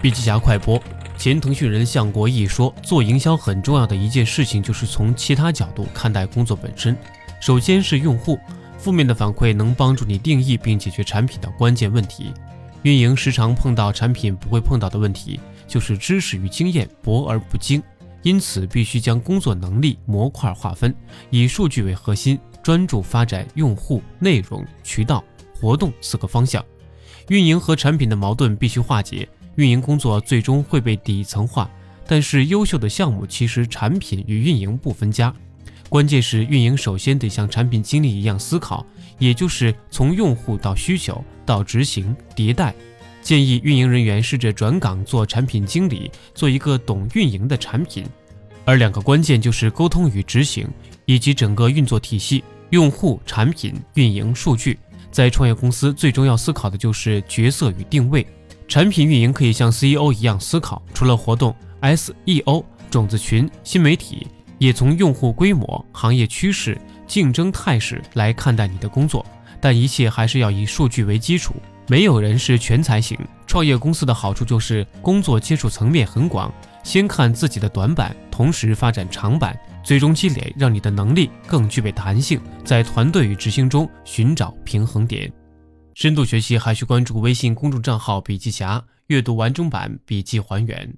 笔记侠快播：前腾讯人向国义说，做营销很重要的一件事情就是从其他角度看待工作本身。首先是用户，负面的反馈能帮助你定义并解决产品的关键问题。运营时常碰到产品不会碰到的问题，就是知识与经验薄而不精，因此必须将工作能力模块划分，以数据为核心，专注发展用户、内容、渠道、活动四个方向。运营和产品的矛盾必须化解。运营工作最终会被底层化，但是优秀的项目其实产品与运营不分家。关键是运营首先得像产品经理一样思考，也就是从用户到需求到执行迭代。建议运营人员试着转岗做产品经理，做一个懂运营的产品。而两个关键就是沟通与执行，以及整个运作体系：用户、产品、运营、数据。在创业公司，最终要思考的就是角色与定位。产品运营可以像 CEO 一样思考，除了活动、SEO、种子群、新媒体，也从用户规模、行业趋势、竞争态势来看待你的工作。但一切还是要以数据为基础。没有人是全才型。创业公司的好处就是工作接触层面很广，先看自己的短板，同时发展长板，最终积累让你的能力更具备弹性，在团队与执行中寻找平衡点。深度学习还需关注微信公众账号“笔记侠”，阅读完整版笔记还原。